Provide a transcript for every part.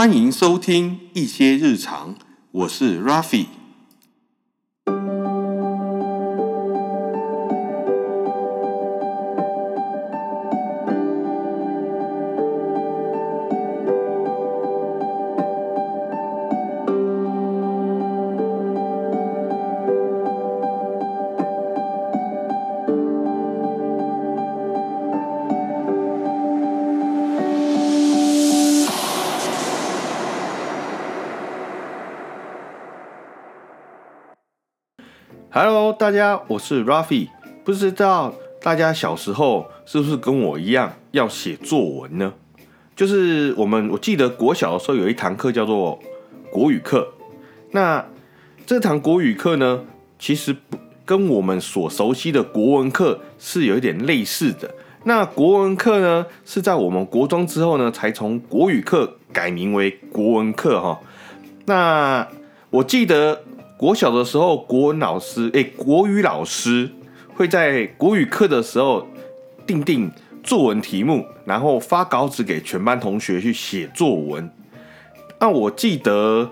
欢迎收听一些日常，我是 raffi。大家，我是 Rafi。不知道大家小时候是不是跟我一样要写作文呢？就是我们，我记得国小的时候有一堂课叫做国语课。那这堂国语课呢，其实跟我们所熟悉的国文课是有一点类似的。那国文课呢，是在我们国中之后呢，才从国语课改名为国文课哈。那我记得。国小的时候，国文老师诶，国语老师会在国语课的时候定定作文题目，然后发稿纸给全班同学去写作文。那我记得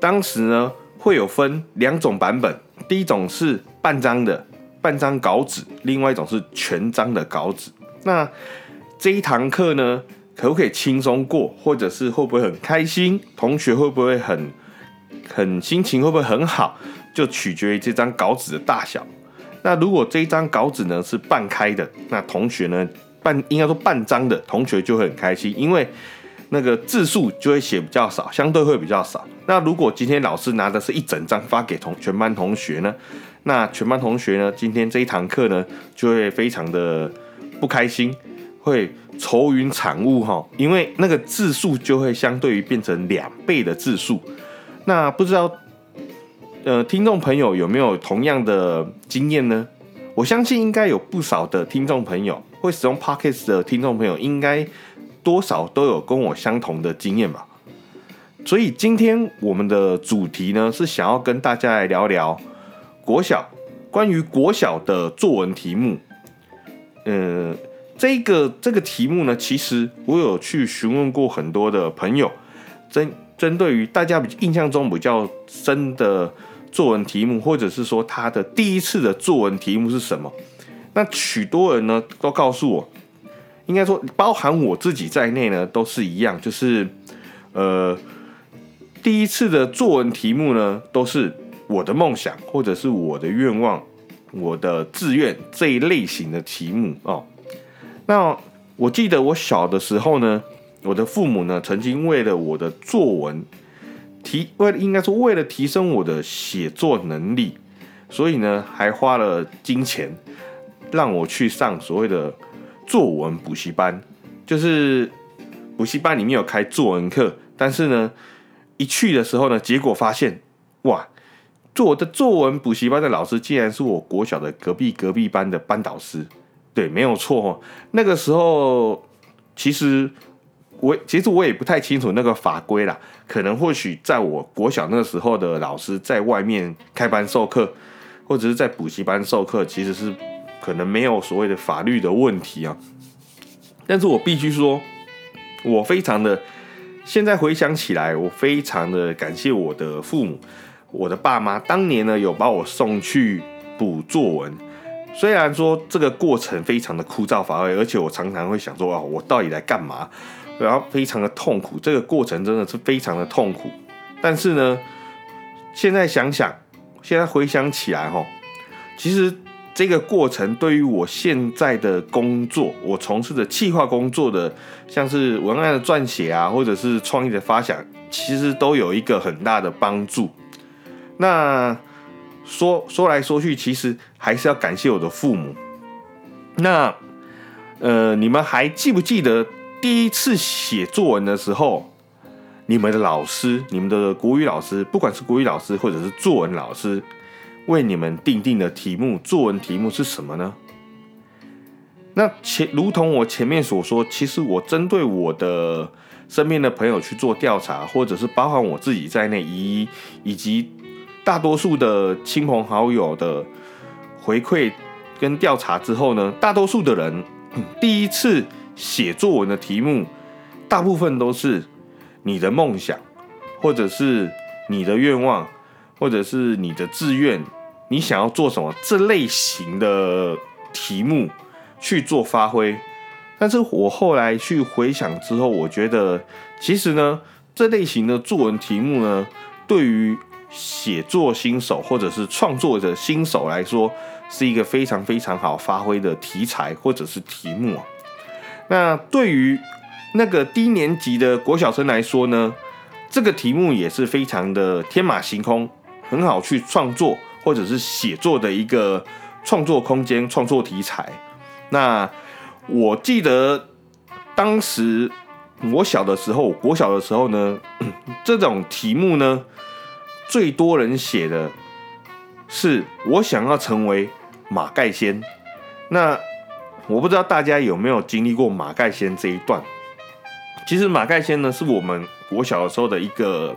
当时呢，会有分两种版本，第一种是半张的半张稿纸，另外一种是全张的稿纸。那这一堂课呢，可不可以轻松过，或者是会不会很开心？同学会不会很？很心情会不会很好，就取决于这张稿纸的大小。那如果这一张稿纸呢是半开的，那同学呢半应该说半张的同学就会很开心，因为那个字数就会写比较少，相对会比较少。那如果今天老师拿的是一整张发给同全班同学呢，那全班同学呢今天这一堂课呢就会非常的不开心，会愁云惨雾哈，因为那个字数就会相对于变成两倍的字数。那不知道，呃，听众朋友有没有同样的经验呢？我相信应该有不少的听众朋友会使用 Pockets 的听众朋友，应该多少都有跟我相同的经验吧。所以今天我们的主题呢，是想要跟大家来聊聊国小关于国小的作文题目。呃，这个这个题目呢，其实我有去询问过很多的朋友，真。针对于大家印象中比较深的作文题目，或者是说他的第一次的作文题目是什么？那许多人呢都告诉我，应该说包含我自己在内呢，都是一样，就是呃第一次的作文题目呢，都是我的梦想或者是我的愿望、我的志愿这一类型的题目哦。那我记得我小的时候呢。我的父母呢，曾经为了我的作文提，为应该说为了提升我的写作能力，所以呢，还花了金钱让我去上所谓的作文补习班。就是补习班里面有开作文课，但是呢，一去的时候呢，结果发现，哇，做我的作文补习班的老师竟然是我国小的隔壁隔壁班的班导师。对，没有错，那个时候其实。我其实我也不太清楚那个法规啦，可能或许在我国小那个时候的老师在外面开班授课，或者是在补习班授课，其实是可能没有所谓的法律的问题啊。但是我必须说，我非常的现在回想起来，我非常的感谢我的父母，我的爸妈当年呢有把我送去补作文，虽然说这个过程非常的枯燥乏味，而且我常常会想说啊，我到底来干嘛？然后非常的痛苦，这个过程真的是非常的痛苦。但是呢，现在想想，现在回想起来哈，其实这个过程对于我现在的工作，我从事的企划工作的，像是文案的撰写啊，或者是创意的发想，其实都有一个很大的帮助。那说说来说去，其实还是要感谢我的父母。那呃，你们还记不记得？第一次写作文的时候，你们的老师，你们的国语老师，不管是国语老师或者是作文老师，为你们定定的题目，作文题目是什么呢？那前如同我前面所说，其实我针对我的身边的朋友去做调查，或者是包含我自己在内，以以及大多数的亲朋好友的回馈跟调查之后呢，大多数的人第一次。写作文的题目，大部分都是你的梦想，或者是你的愿望，或者是你的志愿，你想要做什么这类型的题目去做发挥。但是我后来去回想之后，我觉得其实呢，这类型的作文题目呢，对于写作新手或者是创作者新手来说，是一个非常非常好发挥的题材或者是题目。那对于那个低年级的国小生来说呢，这个题目也是非常的天马行空，很好去创作或者是写作的一个创作空间、创作题材。那我记得当时我小的时候，国小的时候呢，这种题目呢，最多人写的是我想要成为马盖先。那我不知道大家有没有经历过马盖先这一段。其实马盖先呢，是我们国小的时候的一个，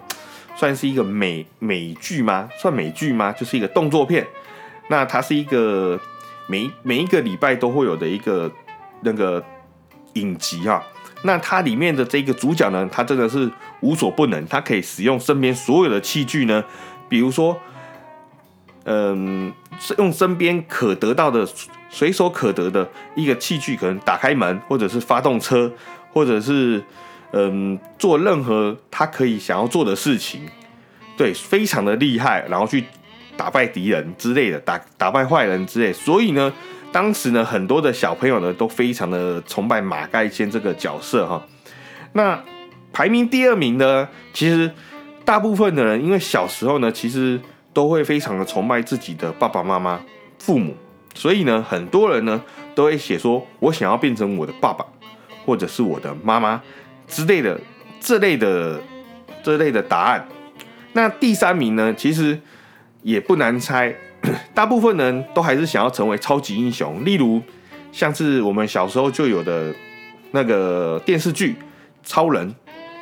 算是一个美美剧吗？算美剧吗？就是一个动作片。那它是一个每每一个礼拜都会有的一个。那个影集啊，那它里面的这个主角呢，他真的是无所不能，他可以使用身边所有的器具呢，比如说，嗯，用身边可得到的、随手可得的一个器具，可能打开门，或者是发动车，或者是嗯，做任何他可以想要做的事情，对，非常的厉害，然后去打败敌人之类的，打打败坏人之类，所以呢。当时呢，很多的小朋友呢都非常的崇拜马盖先这个角色哈。那排名第二名呢，其实大部分的人因为小时候呢，其实都会非常的崇拜自己的爸爸妈妈、父母，所以呢，很多人呢都会写说，我想要变成我的爸爸或者是我的妈妈之类的这类的这类的答案。那第三名呢，其实也不难猜。大部分人都还是想要成为超级英雄，例如像是我们小时候就有的那个电视剧《超人》，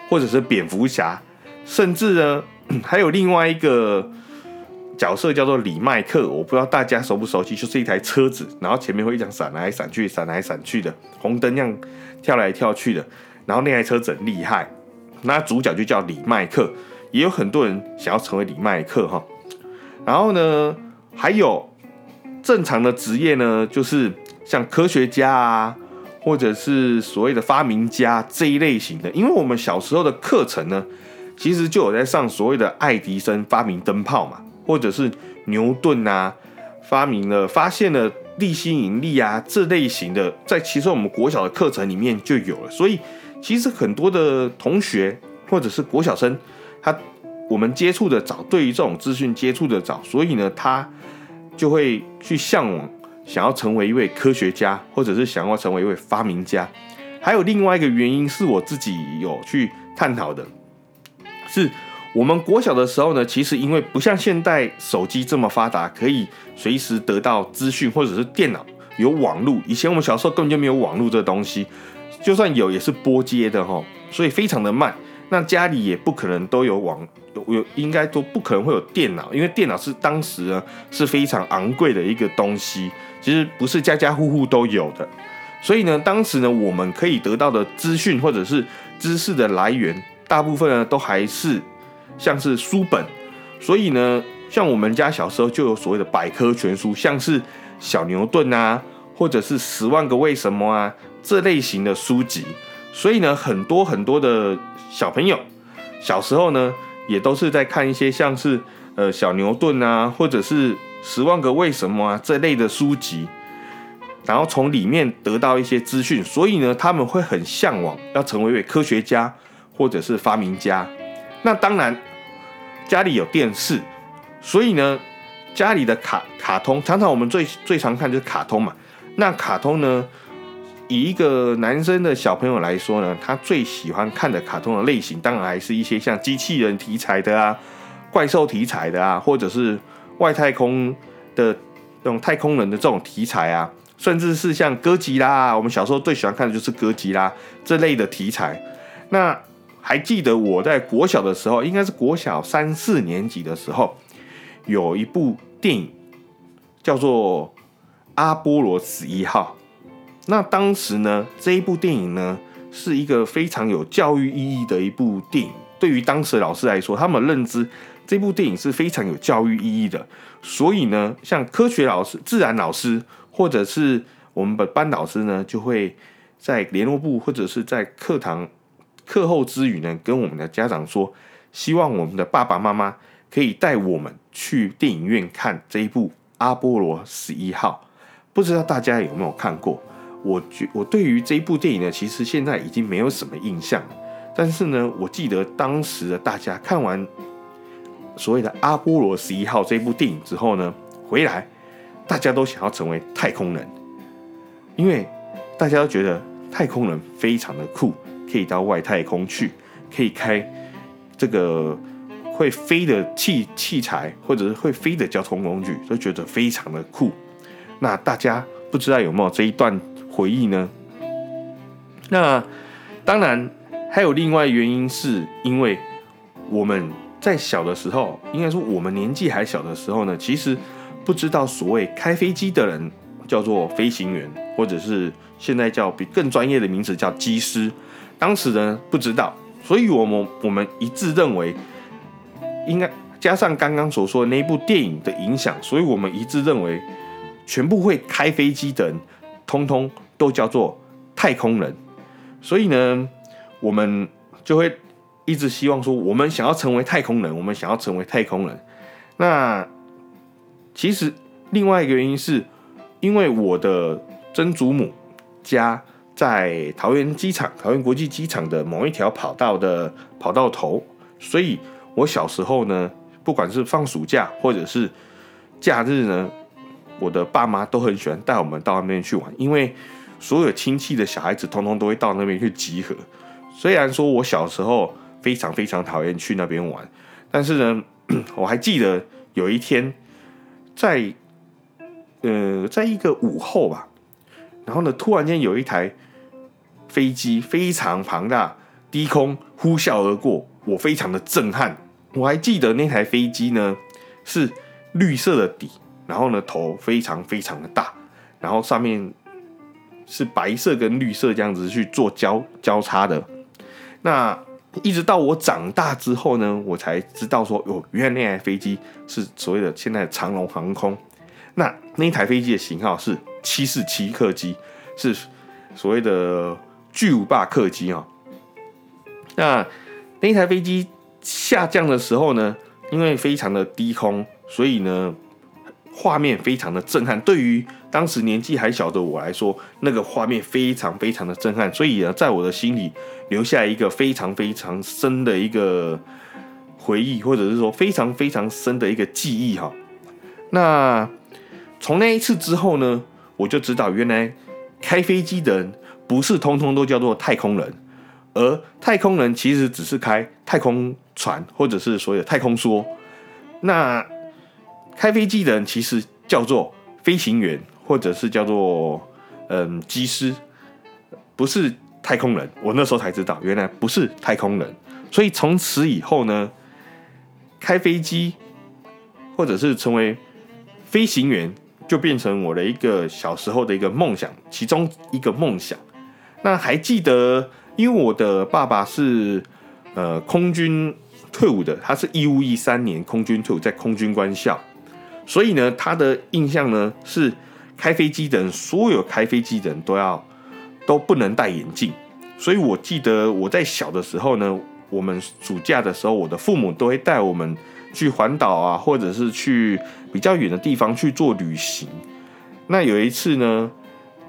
或者是蝙蝠侠，甚至呢 还有另外一个角色叫做李麦克，我不知道大家熟不熟悉，就是一台车子，然后前面会这样闪来闪去、闪来闪去的红灯，样跳来跳去的，然后那台车子很厉害，那主角就叫李麦克，也有很多人想要成为李麦克哈，然后呢。还有正常的职业呢，就是像科学家啊，或者是所谓的发明家这一类型的。因为我们小时候的课程呢，其实就有在上所谓的爱迪生发明灯泡嘛，或者是牛顿啊发明了发现了地心引力啊这类型的，在其实我们国小的课程里面就有了。所以其实很多的同学或者是国小生，他我们接触的早，对于这种资讯接触的早，所以呢他。就会去向往，想要成为一位科学家，或者是想要成为一位发明家。还有另外一个原因是我自己有去探讨的，是我们国小的时候呢，其实因为不像现代手机这么发达，可以随时得到资讯，或者是电脑有网络。以前我们小时候根本就没有网络这东西，就算有也是拨接的哈，所以非常的慢。那家里也不可能都有网。有应该都不可能会有电脑，因为电脑是当时呢是非常昂贵的一个东西，其实不是家家户户都有的。所以呢，当时呢我们可以得到的资讯或者是知识的来源，大部分呢都还是像是书本。所以呢，像我们家小时候就有所谓的百科全书，像是小牛顿啊，或者是十万个为什么啊这类型的书籍。所以呢，很多很多的小朋友小时候呢。也都是在看一些像是呃小牛顿啊，或者是十万个为什么啊这类的书籍，然后从里面得到一些资讯，所以呢他们会很向往要成为一位科学家或者是发明家。那当然家里有电视，所以呢家里的卡卡通常常我们最最常看就是卡通嘛。那卡通呢？以一个男生的小朋友来说呢，他最喜欢看的卡通的类型，当然还是一些像机器人题材的啊、怪兽题材的啊，或者是外太空的那种太空人的这种题材啊，甚至是像哥吉拉，我们小时候最喜欢看的就是哥吉拉这类的题材。那还记得我在国小的时候，应该是国小三四年级的时候，有一部电影叫做《阿波罗十一号》。那当时呢，这一部电影呢是一个非常有教育意义的一部电影。对于当时的老师来说，他们认知这部电影是非常有教育意义的。所以呢，像科学老师、自然老师，或者是我们的班导师呢，就会在联络部或者是在课堂课后之余呢，跟我们的家长说，希望我们的爸爸妈妈可以带我们去电影院看这一部《阿波罗十一号》。不知道大家有没有看过？我觉我对于这一部电影呢，其实现在已经没有什么印象了。但是呢，我记得当时的大家看完所谓的《阿波罗十一号》这部电影之后呢，回来大家都想要成为太空人，因为大家都觉得太空人非常的酷，可以到外太空去，可以开这个会飞的器器材，或者是会飞的交通工具，都觉得非常的酷。那大家不知道有没有这一段回忆呢？那当然还有另外原因，是因为我们在小的时候，应该说我们年纪还小的时候呢，其实不知道所谓开飞机的人叫做飞行员，或者是现在叫比更专业的名词叫机师。当时呢不知道，所以我们我们一致认为，应该加上刚刚所说的那一部电影的影响，所以我们一致认为。全部会开飞机的人，通通都叫做太空人。所以呢，我们就会一直希望说，我们想要成为太空人，我们想要成为太空人。那其实另外一个原因是，因为我的曾祖母家在桃园机场、桃园国际机场的某一条跑道的跑道头，所以我小时候呢，不管是放暑假或者是假日呢。我的爸妈都很喜欢带我们到那边去玩，因为所有亲戚的小孩子通通都会到那边去集合。虽然说我小时候非常非常讨厌去那边玩，但是呢，我还记得有一天在呃，在一个午后吧，然后呢，突然间有一台飞机非常庞大，低空呼啸而过，我非常的震撼。我还记得那台飞机呢是绿色的底。然后呢，头非常非常的大，然后上面是白色跟绿色这样子去做交交叉的。那一直到我长大之后呢，我才知道说，哦，原来那台飞机是所谓的现在的长龙航空。那那台飞机的型号是七四七客机，是所谓的巨无霸客机啊。那那一台飞机下降的时候呢，因为非常的低空，所以呢。画面非常的震撼，对于当时年纪还小的我来说，那个画面非常非常的震撼，所以呢，在我的心里留下一个非常非常深的一个回忆，或者是说非常非常深的一个记忆哈。那从那一次之后呢，我就知道原来开飞机的人不是通通都叫做太空人，而太空人其实只是开太空船或者是所谓的太空梭。那开飞机的人其实叫做飞行员，或者是叫做嗯机师，不是太空人。我那时候才知道，原来不是太空人。所以从此以后呢，开飞机或者是成为飞行员，就变成我的一个小时候的一个梦想，其中一个梦想。那还记得，因为我的爸爸是呃空军退伍的，他是一五一三年空军退伍，在空军官校。所以呢，他的印象呢是开飞机的人，所有开飞机的人都要都不能戴眼镜。所以我记得我在小的时候呢，我们暑假的时候，我的父母都会带我们去环岛啊，或者是去比较远的地方去做旅行。那有一次呢，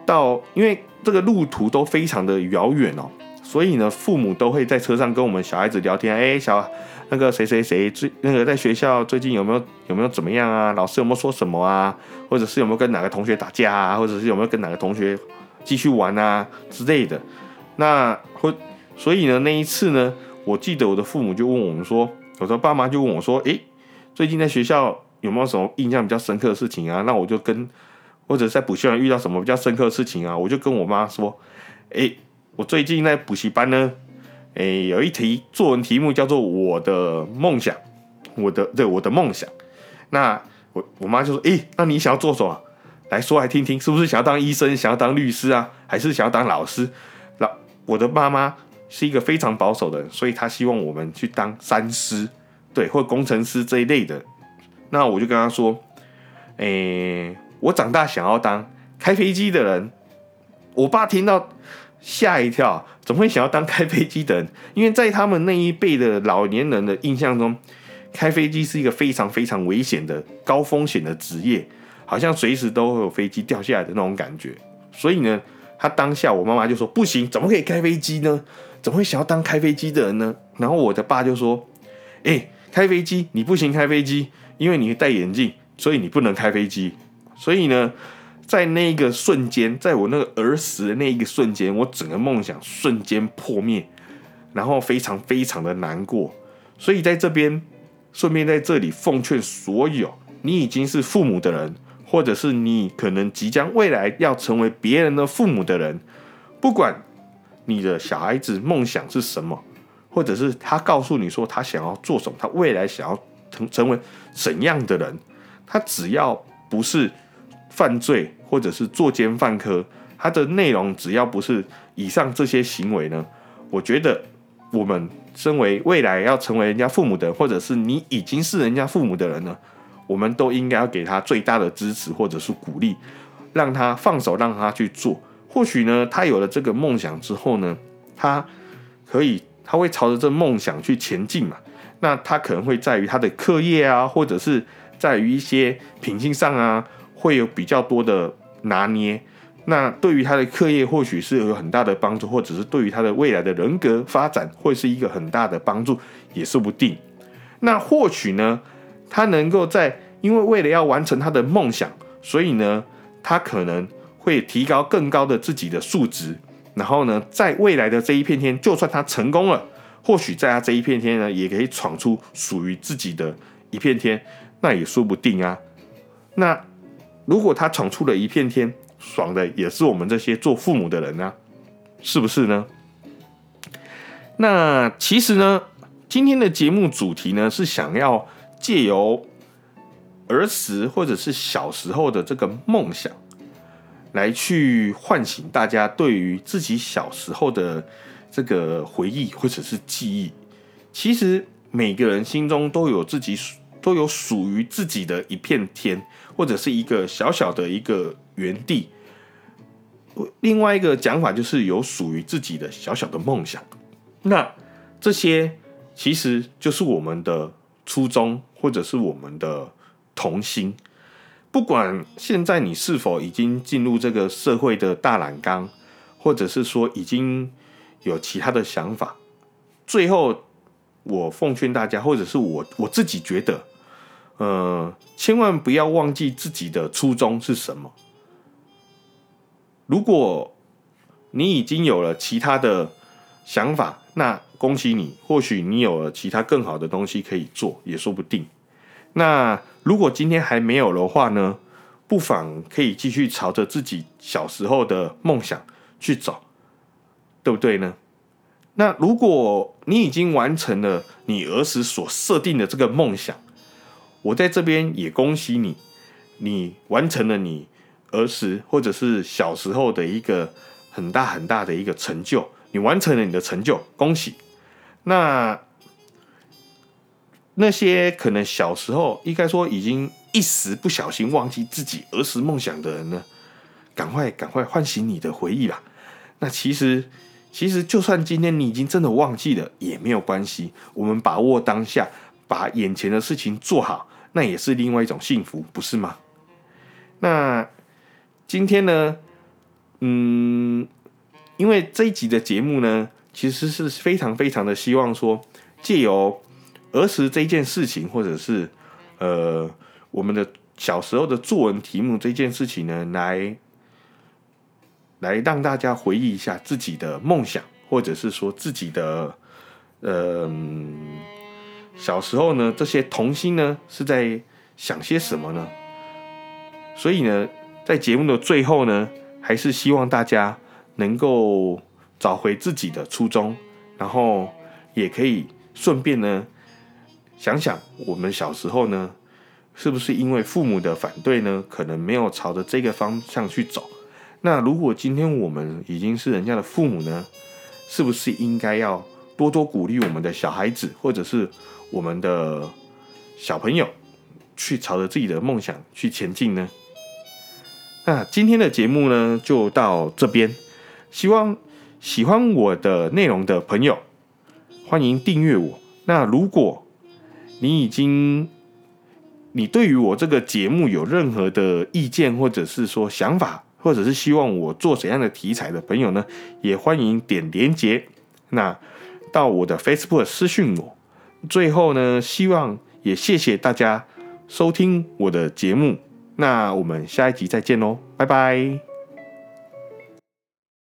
到因为这个路途都非常的遥远哦，所以呢，父母都会在车上跟我们小孩子聊天，哎，小。那个谁谁谁最那个在学校最近有没有有没有怎么？样啊？老师有没有说什么？啊？或者是有没有跟哪个同学打架啊？或者是有没有跟哪个同学继续玩啊之类的？那或所以呢，那一次呢，我记得我的父母就问我们说，我的爸妈就问我说，诶，最近在学校有没有什么？印象比较深刻的事情啊？那我就跟或者在补习班遇到什么比较深刻的事情啊？我就跟我妈说，诶，我最近在补习班呢。诶，有一题作文题目叫做“我的梦想”，我的对我的梦想。那我我妈就说：“诶，那你想要做什么？来说来听听，是不是想要当医生，想要当律师啊，还是想要当老师？”老我的妈妈是一个非常保守的人，所以她希望我们去当三师，对，或工程师这一类的。那我就跟她说，诶、我长大想要当开飞机的人。我爸听到吓一跳，怎么会想要当开飞机的人？因为在他们那一辈的老年人的印象中，开飞机是一个非常非常危险的高风险的职业，好像随时都会有飞机掉下来的那种感觉。所以呢，他当下我妈妈就说：“不行，怎么可以开飞机呢？怎么会想要当开飞机的人呢？”然后我的爸就说：“哎、开飞机你不行，开飞机，因为你戴眼镜，所以你不能开飞机。所以呢，在那一个瞬间，在我那个儿时的那一个瞬间，我整个梦想瞬间破灭，然后非常非常的难过。所以在这边，顺便在这里奉劝所有你已经是父母的人，或者是你可能即将未来要成为别人的父母的人，不管你的小孩子梦想是什么，或者是他告诉你说他想要做什么，他未来想要成成为怎样的人，他只要不是犯罪或者是作奸犯科，他的内容只要不是以上这些行为呢，我觉得我们身为未来要成为人家父母的，或者是你已经是人家父母的人呢，我们都应该要给他最大的支持或者是鼓励，让他放手，让他去做。或许呢，他有了这个梦想之后呢，他可以他会朝着这梦想去前进嘛。那他可能会在于他的课业啊，或者是在于一些品性上啊，会有比较多的拿捏。那对于他的课业或许是有很大的帮助，或者是对于他的未来的人格发展会是一个很大的帮助，也说不定。那或许呢，他能够在因为为了要完成他的梦想，所以呢，他可能会提高更高的自己的素质，然后呢，在未来的这一片天，就算他成功了，或许在他这一片天呢，也可以闯出属于自己的一片天，那也说不定啊。那如果他闯出了一片天，爽的也是我们这些做父母的人啊，是不是呢？那其实呢，今天的节目主题呢是想要借由儿时或者是小时候的这个梦想，来去唤醒大家对于自己小时候的这个回忆或者是记忆。其实每个人心中都有自己都有属于自己的一片天，或者是一个小小的一个园地。另外一个讲法就是有属于自己的小小的梦想。那这些其实就是我们的初衷，或者是我们的童心。不管现在你是否已经进入这个社会的大染缸，或者是说已经有其他的想法，最后我奉劝大家，或者是我我自己觉得，呃，千万不要忘记自己的初衷是什么。如果你已经有了其他的想法，那恭喜你，或许你有了其他更好的东西可以做，也说不定。那如果今天还没有的话呢，不妨可以继续朝着自己小时候的梦想去走，对不对呢？那如果你已经完成了你儿时所设定的这个梦想，我在这边也恭喜你，你完成了你儿时或者是小时候的一个很大很大的一个成就，你完成了你的成就，恭喜。那那些可能小时候应该说已经一时不小心忘记自己儿时梦想的人呢，赶快赶快唤醒你的回忆吧。那其实其实就算今天你已经真的忘记了也没有关系，我们把握当下，把眼前的事情做好，那也是另外一种幸福，不是吗？那今天呢，嗯，因为这一集的节目呢，其实是非常非常的希望说，借由儿时这件事情，或者是呃我们的小时候的作文题目这件事情呢，来来让大家回忆一下自己的梦想，或者是说自己的呃嗯小时候呢这些童心呢是在想些什么呢？所以呢，在节目的最后呢，还是希望大家能够找回自己的初衷，然后也可以顺便呢想想我们小时候呢，是不是因为父母的反对呢，可能没有朝着这个方向去走。那如果今天我们已经是人家的父母呢，是不是应该要多多鼓励我们的小孩子，或者是我们的小朋友，去朝着自己的梦想去前进呢？那今天的节目呢，就到这边。希望喜欢我的内容的朋友，欢迎订阅我。那如果你已经，你对于我这个节目有任何的意见，或者是说想法，或者是希望我做怎样的题材的朋友呢，也欢迎点连接，那到我的 Facebook 私讯我。最后呢，希望也谢谢大家收听我的节目。那我们下一集再见喽，拜拜。